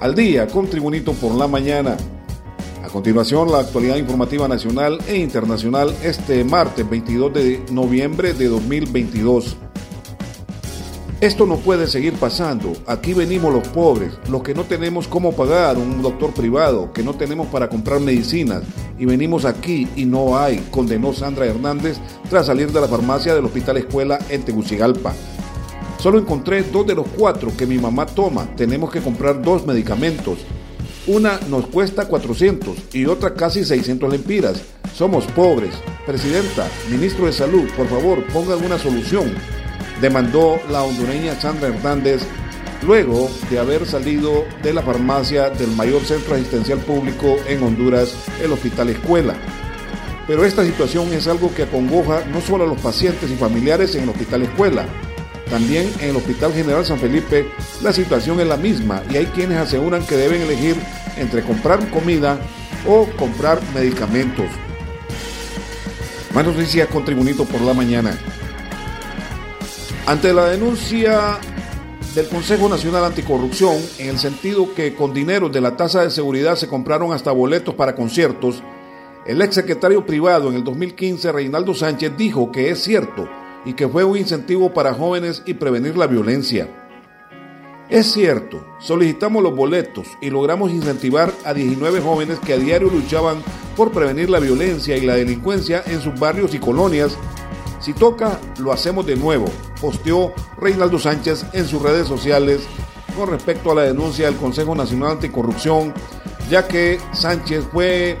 al día con Tribunito por la mañana. A continuación, la actualidad informativa nacional e internacional este martes 22 de noviembre de 2022. Esto no puede seguir pasando. Aquí venimos los pobres, los que no tenemos cómo pagar un doctor privado, que no tenemos para comprar medicinas, y venimos aquí y no hay, condenó Sandra Hernández tras salir de la farmacia del Hospital Escuela en Tegucigalpa. Solo encontré dos de los cuatro que mi mamá toma. Tenemos que comprar dos medicamentos. Una nos cuesta 400 y otra casi 600 lempiras. Somos pobres. Presidenta, ministro de Salud, por favor, pongan una solución demandó la hondureña Sandra Hernández luego de haber salido de la farmacia del mayor centro asistencial público en Honduras, el Hospital Escuela. Pero esta situación es algo que acongoja no solo a los pacientes y familiares en el Hospital Escuela, también en el Hospital General San Felipe la situación es la misma y hay quienes aseguran que deben elegir entre comprar comida o comprar medicamentos. Más noticias con Tribunito por la mañana. Ante la denuncia del Consejo Nacional Anticorrupción, en el sentido que con dinero de la tasa de seguridad se compraron hasta boletos para conciertos, el ex secretario privado en el 2015, Reinaldo Sánchez, dijo que es cierto y que fue un incentivo para jóvenes y prevenir la violencia. Es cierto, solicitamos los boletos y logramos incentivar a 19 jóvenes que a diario luchaban por prevenir la violencia y la delincuencia en sus barrios y colonias si toca, lo hacemos de nuevo, posteó Reinaldo Sánchez en sus redes sociales con respecto a la denuncia del Consejo Nacional Anticorrupción, ya que Sánchez fue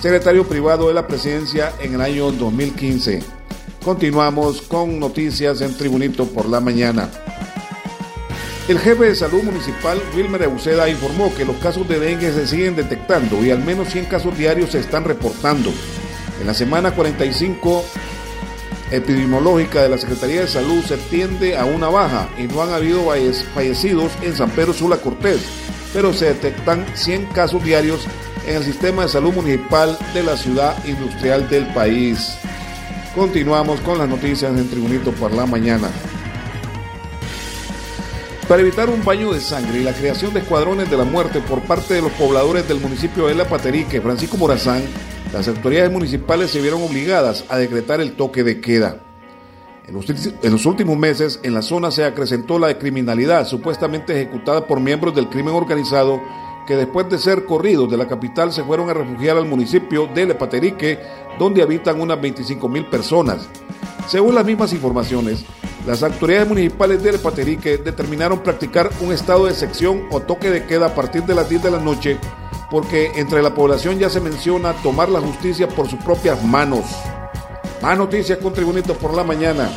secretario privado de la presidencia en el año 2015. Continuamos con noticias en Tribunito por la mañana. El jefe de salud municipal, Wilmer Euseda, informó que los casos de dengue se siguen detectando y al menos 100 casos diarios se están reportando. En la semana 45 epidemiológica de la Secretaría de Salud se tiende a una baja y no han habido fallecidos en San Pedro Sula Cortés, pero se detectan 100 casos diarios en el sistema de salud municipal de la ciudad industrial del país. Continuamos con las noticias en Tribunito por la mañana. Para evitar un baño de sangre y la creación de escuadrones de la muerte por parte de los pobladores del municipio de La Paterique, Francisco Morazán, las autoridades municipales se vieron obligadas a decretar el toque de queda. En los, últimos meses, en la zona se acrecentó la criminalidad supuestamente ejecutada por miembros del crimen organizado que después de ser corridos de la capital se fueron a refugiar al municipio de Lepaterique, donde habitan unas 25 mil personas. Según las mismas informaciones, las autoridades municipales de Lepaterique determinaron practicar un estado de sección o toque de queda a partir de las 10 de la noche porque entre la población ya se menciona tomar la justicia por sus propias manos. Más noticias con Tribunito por la mañana.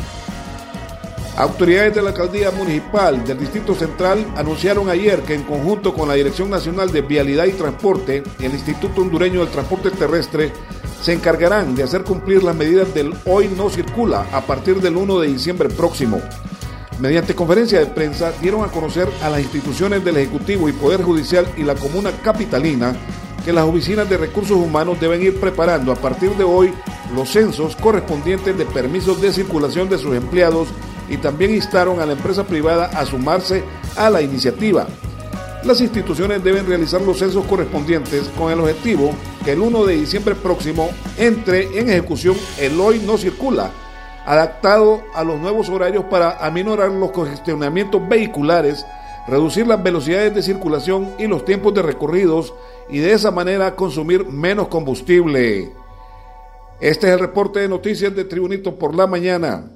Autoridades de la alcaldía municipal del Distrito Central anunciaron ayer que en conjunto con la Dirección Nacional de Vialidad y Transporte el Instituto Hondureño del Transporte Terrestre se encargarán de hacer cumplir las medidas del hoy no circula a partir del 1 de diciembre próximo. Mediante conferencia de prensa dieron a conocer a las instituciones del Ejecutivo y Poder Judicial y la Comuna Capitalina que las oficinas de recursos humanos deben ir preparando a partir de hoy los censos correspondientes de permisos de circulación de sus empleados y también instaron a la empresa privada a sumarse a la iniciativa. Las instituciones deben realizar los censos correspondientes con el objetivo que el 1 de diciembre próximo entre en ejecución el hoy no circula adaptado a los nuevos horarios para aminorar los congestionamientos vehiculares, reducir las velocidades de circulación y los tiempos de recorridos y de esa manera consumir menos combustible. Este es el reporte de noticias de Tribunito por la mañana.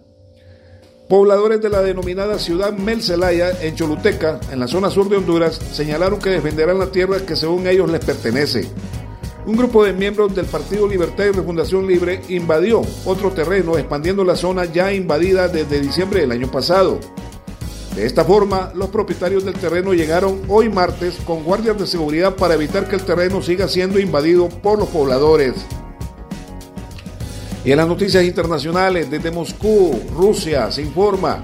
Pobladores de la denominada ciudad Melcelaya, en Choluteca, en la zona sur de Honduras, señalaron que defenderán la tierra que según ellos les pertenece un grupo de miembros del Partido Libertad y Refundación Libre invadió otro terreno, expandiendo la zona ya invadida desde diciembre del año pasado. De esta forma, los propietarios del terreno llegaron hoy martes con guardias de seguridad para evitar que el terreno siga siendo invadido por los pobladores. Y en las noticias internacionales, desde Moscú, Rusia, se informa,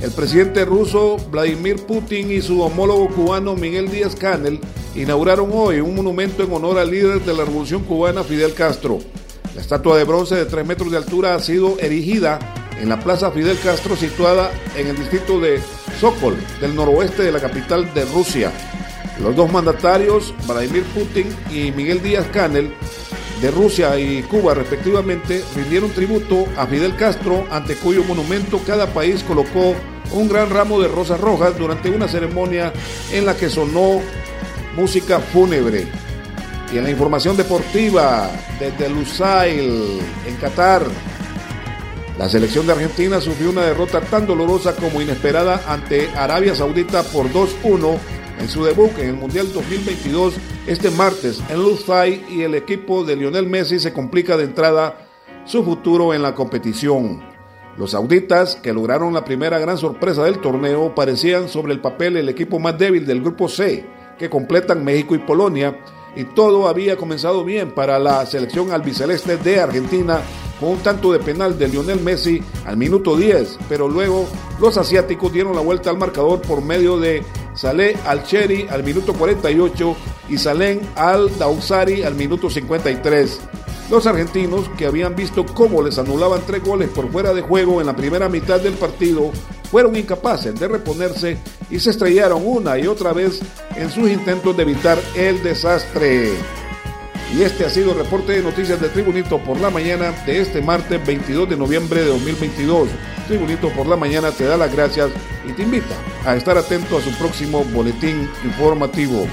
el presidente ruso Vladimir Putin y su homólogo cubano Miguel Díaz Canel inauguraron hoy un monumento en honor al líder de la revolución cubana Fidel Castro. La estatua de bronce de 3 metros de altura ha sido erigida en la Plaza Fidel Castro situada en el distrito de Sokol, del noroeste de la capital de Rusia. Los dos mandatarios, Vladimir Putin y Miguel Díaz Canel, de Rusia y Cuba respectivamente, rindieron tributo a Fidel Castro, ante cuyo monumento cada país colocó un gran ramo de rosas rojas durante una ceremonia en la que sonó música fúnebre. Y en la información deportiva, desde Lusail, en Qatar, la selección de Argentina sufrió una derrota tan dolorosa como inesperada ante Arabia Saudita por 2-1 en su debut en el Mundial 2022 este martes en Lusail y el equipo de Lionel Messi se complica de entrada su futuro en la competición. Los sauditas, que lograron la primera gran sorpresa del torneo, parecían sobre el papel el equipo más débil del grupo C, que completan México y Polonia, y todo había comenzado bien para la selección albiceleste de Argentina con un tanto de penal de Lionel Messi al minuto 10, pero luego los asiáticos dieron la vuelta al marcador por medio de Saleh Al-Cheri al minuto 48 y Salem Al-Dausari al minuto 53. Los argentinos, que habían visto cómo les anulaban tres goles por fuera de juego en la primera mitad del partido, fueron incapaces de reponerse y se estrellaron una y otra vez en sus intentos de evitar el desastre. Y este ha sido el reporte de noticias de Tribunito por la mañana de este martes 22 de noviembre de 2022. Tribunito por la mañana te da las gracias y te invita a estar atento a su próximo boletín informativo.